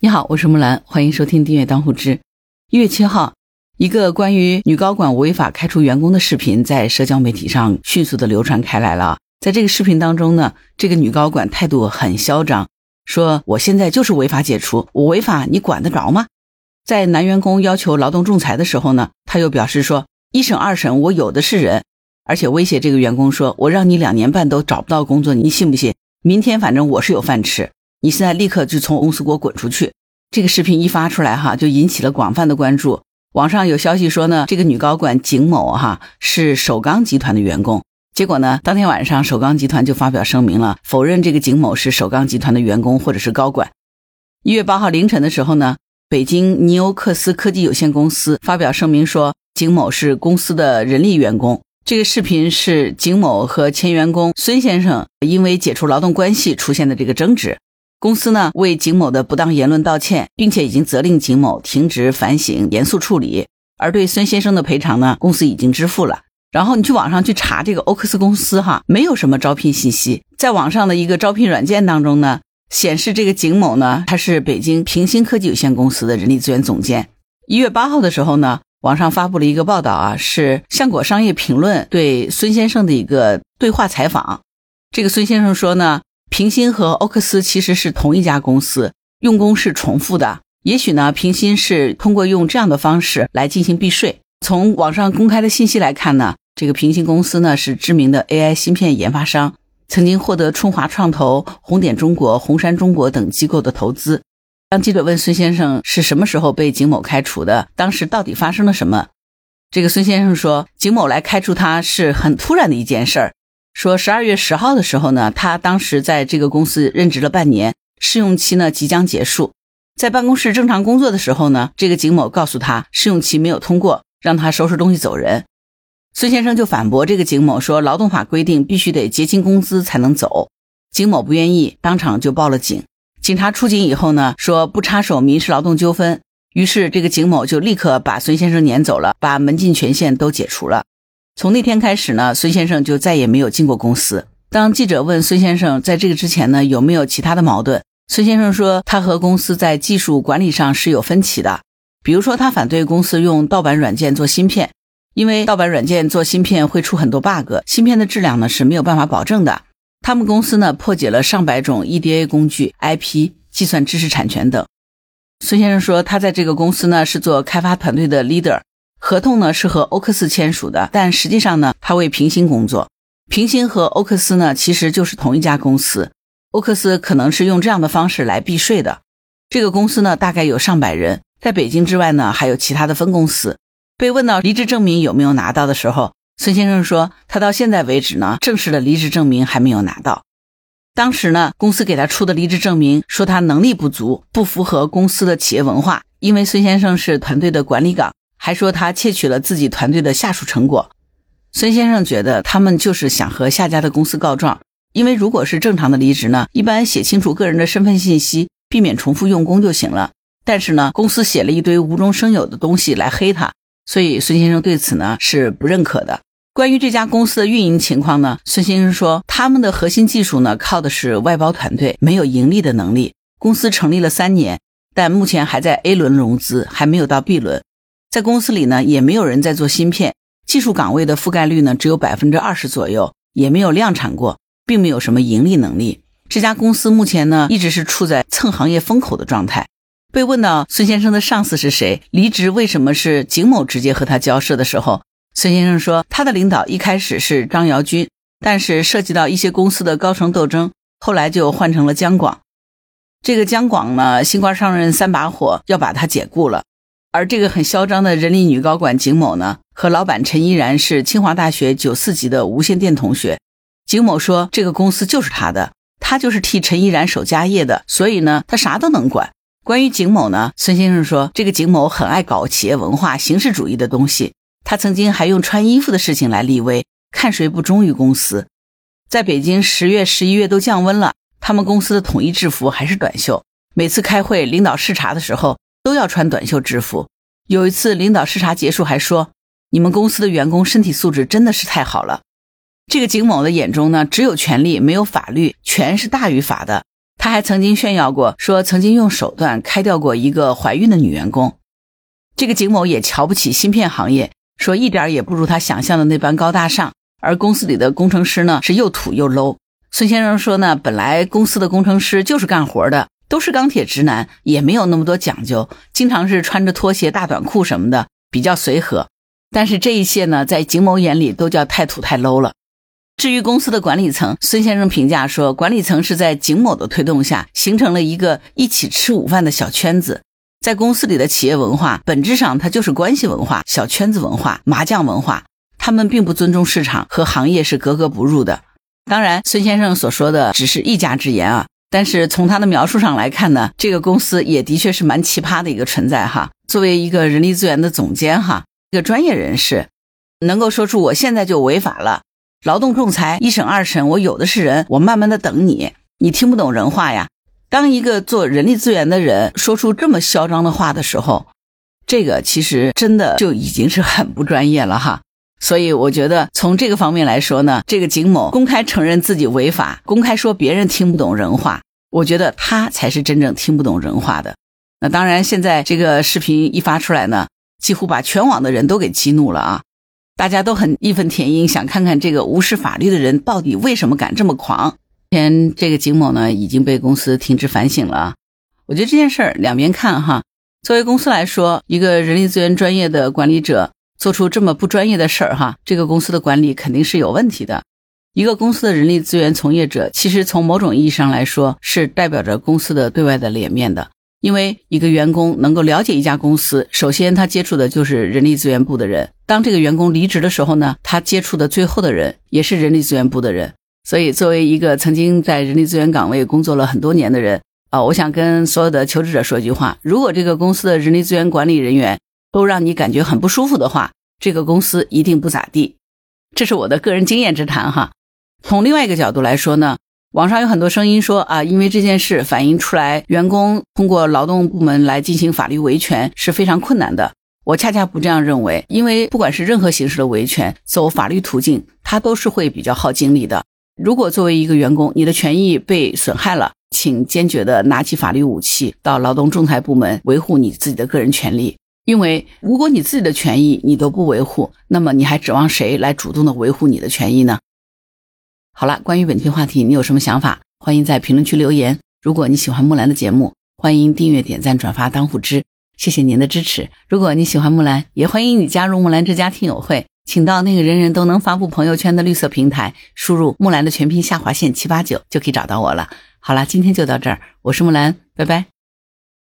你好，我是木兰，欢迎收听订阅当户知。一月七号，一个关于女高管违法开除员工的视频在社交媒体上迅速的流传开来了。在这个视频当中呢，这个女高管态度很嚣张，说我现在就是违法解除，我违法你管得着吗？在男员工要求劳动仲裁的时候呢，他又表示说一审二审我有的是人，而且威胁这个员工说，我让你两年半都找不到工作，你信不信？明天反正我是有饭吃。你现在立刻就从公司给我滚出去！这个视频一发出来，哈，就引起了广泛的关注。网上有消息说呢，这个女高管景某，哈，是首钢集团的员工。结果呢，当天晚上首钢集团就发表声明了，否认这个景某是首钢集团的员工或者是高管。一月八号凌晨的时候呢，北京尼欧克斯科技有限公司发表声明说，景某是公司的人力员工。这个视频是景某和前员工孙先生因为解除劳动关系出现的这个争执。公司呢为景某的不当言论道歉，并且已经责令景某停职反省，严肃处理。而对孙先生的赔偿呢，公司已经支付了。然后你去网上去查这个欧克斯公司哈，没有什么招聘信息。在网上的一个招聘软件当中呢，显示这个景某呢，他是北京平星科技有限公司的人力资源总监。一月八号的时候呢，网上发布了一个报道啊，是相果商业评论对孙先生的一个对话采访。这个孙先生说呢。平鑫和欧克斯其实是同一家公司，用工是重复的。也许呢，平鑫是通过用这样的方式来进行避税。从网上公开的信息来看呢，这个平鑫公司呢是知名的 AI 芯片研发商，曾经获得春华创投、红点中国、红杉中国等机构的投资。当记者问孙先生是什么时候被景某开除的，当时到底发生了什么？这个孙先生说，景某来开除他是很突然的一件事儿。说十二月十号的时候呢，他当时在这个公司任职了半年，试用期呢即将结束，在办公室正常工作的时候呢，这个景某告诉他试用期没有通过，让他收拾东西走人。孙先生就反驳这个景某说，劳动法规定必须得结清工资才能走。景某不愿意，当场就报了警。警察出警以后呢，说不插手民事劳动纠纷，于是这个景某就立刻把孙先生撵走了，把门禁权限都解除了。从那天开始呢，孙先生就再也没有进过公司。当记者问孙先生在这个之前呢有没有其他的矛盾，孙先生说他和公司在技术管理上是有分歧的。比如说，他反对公司用盗版软件做芯片，因为盗版软件做芯片会出很多 bug，芯片的质量呢是没有办法保证的。他们公司呢破解了上百种 EDA 工具、IP、计算知识产权等。孙先生说他在这个公司呢是做开发团队的 leader。合同呢是和欧克斯签署的，但实际上呢，他为平行工作。平行和欧克斯呢其实就是同一家公司。欧克斯可能是用这样的方式来避税的。这个公司呢大概有上百人，在北京之外呢还有其他的分公司。被问到离职证明有没有拿到的时候，孙先生说他到现在为止呢正式的离职证明还没有拿到。当时呢公司给他出的离职证明说他能力不足，不符合公司的企业文化，因为孙先生是团队的管理岗。还说他窃取了自己团队的下属成果，孙先生觉得他们就是想和下家的公司告状，因为如果是正常的离职呢，一般写清楚个人的身份信息，避免重复用工就行了。但是呢，公司写了一堆无中生有的东西来黑他，所以孙先生对此呢是不认可的。关于这家公司的运营情况呢，孙先生说他们的核心技术呢靠的是外包团队，没有盈利的能力。公司成立了三年，但目前还在 A 轮融资，还没有到 B 轮。在公司里呢，也没有人在做芯片，技术岗位的覆盖率呢只有百分之二十左右，也没有量产过，并没有什么盈利能力。这家公司目前呢一直是处在蹭行业风口的状态。被问到孙先生的上司是谁，离职为什么是景某直接和他交涉的时候，孙先生说他的领导一开始是张瑶军，但是涉及到一些公司的高层斗争，后来就换成了姜广。这个姜广呢，新官上任三把火，要把他解雇了。而这个很嚣张的人力女高管景某呢，和老板陈依然是清华大学九四级的无线电同学。景某说，这个公司就是他的，他就是替陈依然守家业的，所以呢，他啥都能管。关于景某呢，孙先生说，这个景某很爱搞企业文化、形式主义的东西。他曾经还用穿衣服的事情来立威，看谁不忠于公司。在北京，十月、十一月都降温了，他们公司的统一制服还是短袖。每次开会，领导视察的时候。都要穿短袖制服。有一次，领导视察结束还说：“你们公司的员工身体素质真的是太好了。”这个景某的眼中呢，只有权力没有法律，权是大于法的。他还曾经炫耀过，说曾经用手段开掉过一个怀孕的女员工。这个景某也瞧不起芯片行业，说一点也不如他想象的那般高大上。而公司里的工程师呢，是又土又 low。孙先生说呢，本来公司的工程师就是干活的，都是钢铁直男，也没有那么多讲究，经常是穿着拖鞋、大短裤什么的，比较随和。但是这一切呢，在景某眼里都叫太土太 low 了。至于公司的管理层，孙先生评价说，管理层是在景某的推动下，形成了一个一起吃午饭的小圈子。在公司里的企业文化，本质上它就是关系文化、小圈子文化、麻将文化。他们并不尊重市场，和行业是格格不入的。当然，孙先生所说的只是一家之言啊。但是从他的描述上来看呢，这个公司也的确是蛮奇葩的一个存在哈。作为一个人力资源的总监哈，一个专业人士，能够说出我现在就违法了，劳动仲裁一审二审我有的是人，我慢慢的等你，你听不懂人话呀。当一个做人力资源的人说出这么嚣张的话的时候，这个其实真的就已经是很不专业了哈。所以我觉得从这个方面来说呢，这个景某公开承认自己违法，公开说别人听不懂人话，我觉得他才是真正听不懂人话的。那当然，现在这个视频一发出来呢，几乎把全网的人都给激怒了啊！大家都很义愤填膺，想看看这个无视法律的人到底为什么敢这么狂。前这个景某呢已经被公司停职反省了。我觉得这件事儿两边看哈，作为公司来说，一个人力资源专业的管理者。做出这么不专业的事儿，哈，这个公司的管理肯定是有问题的。一个公司的人力资源从业者，其实从某种意义上来说，是代表着公司的对外的脸面的。因为一个员工能够了解一家公司，首先他接触的就是人力资源部的人。当这个员工离职的时候呢，他接触的最后的人也是人力资源部的人。所以，作为一个曾经在人力资源岗位工作了很多年的人啊，我想跟所有的求职者说一句话：如果这个公司的人力资源管理人员，都让你感觉很不舒服的话，这个公司一定不咋地。这是我的个人经验之谈哈。从另外一个角度来说呢，网上有很多声音说啊，因为这件事反映出来，员工通过劳动部门来进行法律维权是非常困难的。我恰恰不这样认为，因为不管是任何形式的维权，走法律途径，它都是会比较耗精力的。如果作为一个员工，你的权益被损害了，请坚决的拿起法律武器，到劳动仲裁部门维护你自己的个人权利。因为如果你自己的权益你都不维护，那么你还指望谁来主动的维护你的权益呢？好了，关于本期话题，你有什么想法？欢迎在评论区留言。如果你喜欢木兰的节目，欢迎订阅、点赞、转发、当护知，谢谢您的支持。如果你喜欢木兰，也欢迎你加入木兰之家听友会，请到那个人人都能发布朋友圈的绿色平台，输入木兰的全拼下划线七八九就可以找到我了。好了，今天就到这儿，我是木兰，拜拜。